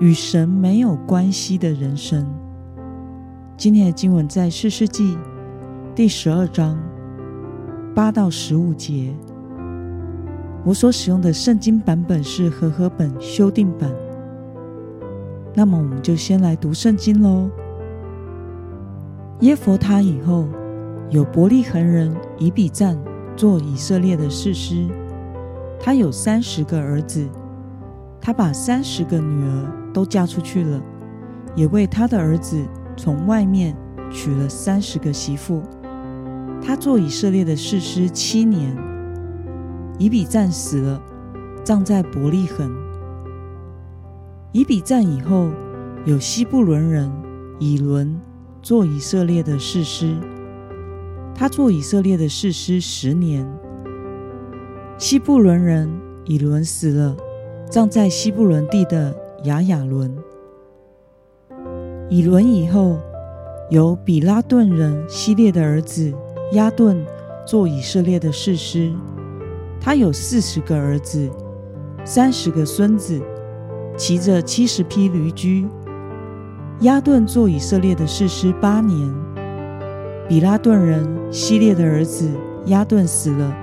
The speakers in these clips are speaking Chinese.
与神没有关系的人生。今天的经文在四世纪第十二章八到十五节。我所使用的圣经版本是和合本修订版。那么，我们就先来读圣经喽。耶佛他以后，有伯利恒人以比赞做以色列的士师，他有三十个儿子。他把三十个女儿都嫁出去了，也为他的儿子从外面娶了三十个媳妇。他做以色列的士师七年。以比赞死了，葬在伯利恒。以比赞以后，有西布伦人以伦做以色列的士师。他做以色列的士师十年。西布伦人以伦死了。葬在西布伦地的雅雅伦。以伦以后，由比拉顿人希列的儿子亚顿做以色列的士师。他有四十个儿子，三十个孙子，骑着七十匹驴驹。亚顿做以色列的士师八年。比拉顿人希列的儿子亚顿死了，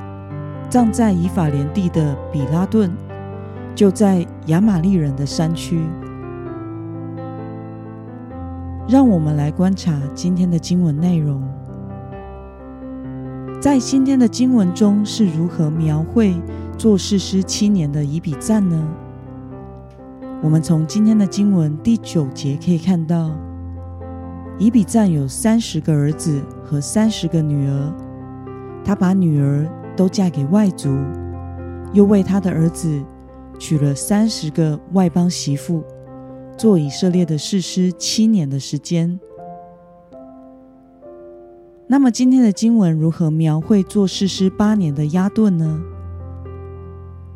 葬在以法莲地的比拉顿。就在亚玛利人的山区，让我们来观察今天的经文内容。在今天的经文中是如何描绘做士师七年的以比赞呢？我们从今天的经文第九节可以看到，以比赞有三十个儿子和三十个女儿，他把女儿都嫁给外族，又为他的儿子。娶了三十个外邦媳妇，做以色列的士师七年的时间。那么今天的经文如何描绘做士师八年的押顿呢？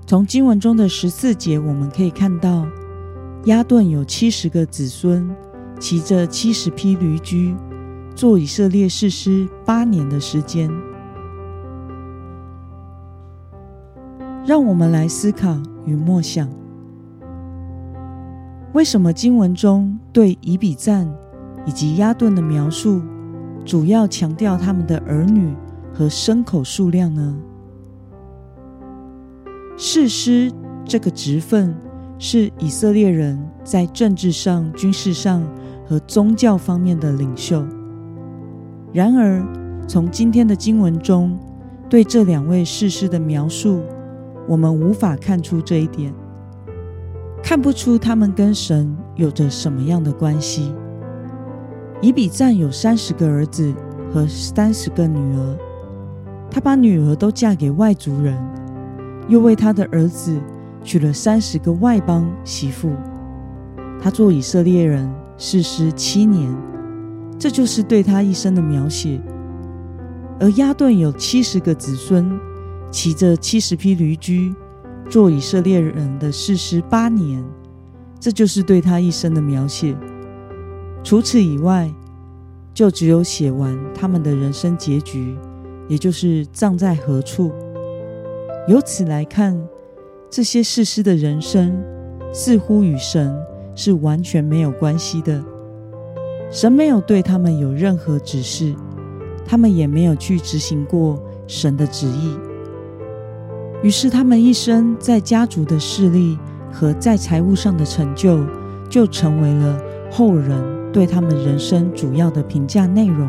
从经文中的十四节，我们可以看到，押顿有七十个子孙，骑着七十匹驴驹，做以色列士师八年的时间。让我们来思考与默想：为什么经文中对以比赞以及亚顿的描述，主要强调他们的儿女和牲口数量呢？士师这个职分是以色列人在政治上、军事上和宗教方面的领袖。然而，从今天的经文中对这两位士师的描述，我们无法看出这一点，看不出他们跟神有着什么样的关系。以比赞有三十个儿子和三十个女儿，他把女儿都嫁给外族人，又为他的儿子娶了三十个外邦媳妇。他做以色列人世师七年，这就是对他一生的描写。而亚顿有七十个子孙。骑着七十匹驴驹，做以色列人的四十八年，这就是对他一生的描写。除此以外，就只有写完他们的人生结局，也就是葬在何处。由此来看，这些士师的人生似乎与神是完全没有关系的。神没有对他们有任何指示，他们也没有去执行过神的旨意。于是，他们一生在家族的势力和在财务上的成就，就成为了后人对他们人生主要的评价内容。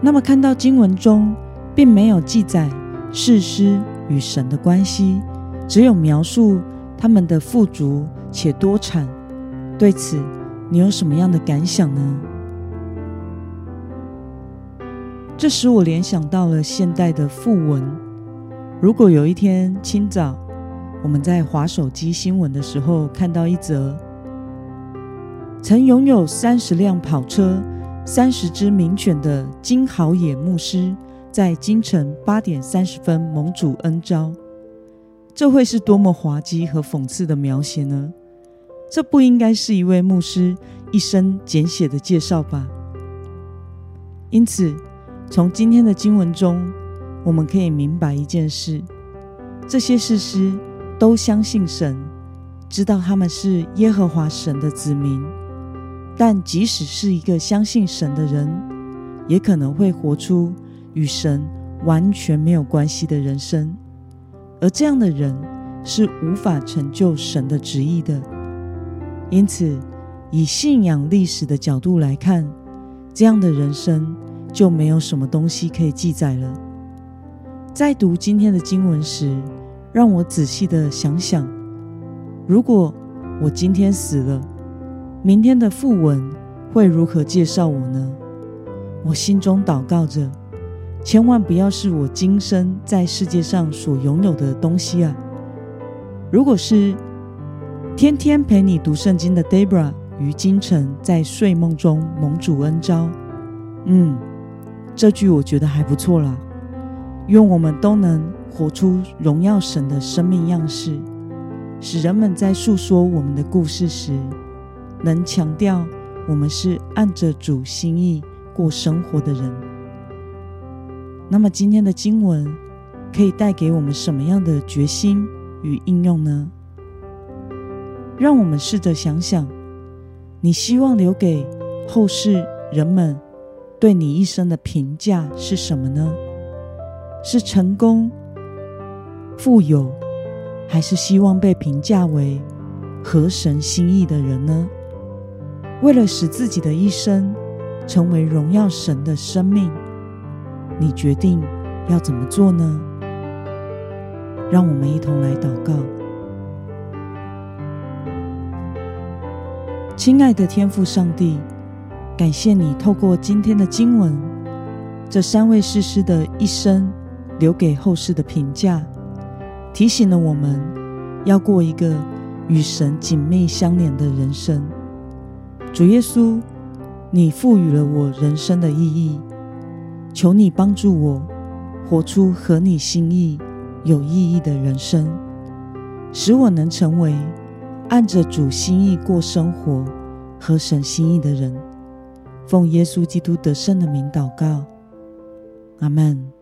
那么，看到经文中并没有记载世师与神的关系，只有描述他们的富足且多产。对此，你有什么样的感想呢？这使我联想到了现代的副文。如果有一天清早，我们在划手机新闻的时候看到一则，曾拥有三十辆跑车、三十只名犬的金豪野牧师，在京城八点三十分蒙主恩召。这会是多么滑稽和讽刺的描写呢？这不应该是一位牧师一生简写的介绍吧？因此，从今天的经文中，我们可以明白一件事：这些士师都相信神，知道他们是耶和华神的子民。但即使是一个相信神的人，也可能会活出与神完全没有关系的人生。而这样的人是无法成就神的旨意的。因此，以信仰历史的角度来看，这样的人生就没有什么东西可以记载了。在读今天的经文时，让我仔细的想想：如果我今天死了，明天的副文会如何介绍我呢？我心中祷告着。千万不要是我今生在世界上所拥有的东西啊！如果是天天陪你读圣经的 Debra 于今晨在睡梦中蒙主恩召，嗯，这句我觉得还不错啦。愿我们都能活出荣耀神的生命样式，使人们在诉说我们的故事时，能强调我们是按着主心意过生活的人。那么今天的经文可以带给我们什么样的决心与应用呢？让我们试着想想，你希望留给后世人们对你一生的评价是什么呢？是成功、富有，还是希望被评价为合神心意的人呢？为了使自己的一生成为荣耀神的生命。你决定要怎么做呢？让我们一同来祷告。亲爱的天父上帝，感谢你透过今天的经文，这三位士师的一生留给后世的评价，提醒了我们要过一个与神紧密相连的人生。主耶稣，你赋予了我人生的意义。求你帮助我活出合你心意、有意义的人生，使我能成为按着主心意过生活、合神心意的人。奉耶稣基督得胜的名祷告，阿门。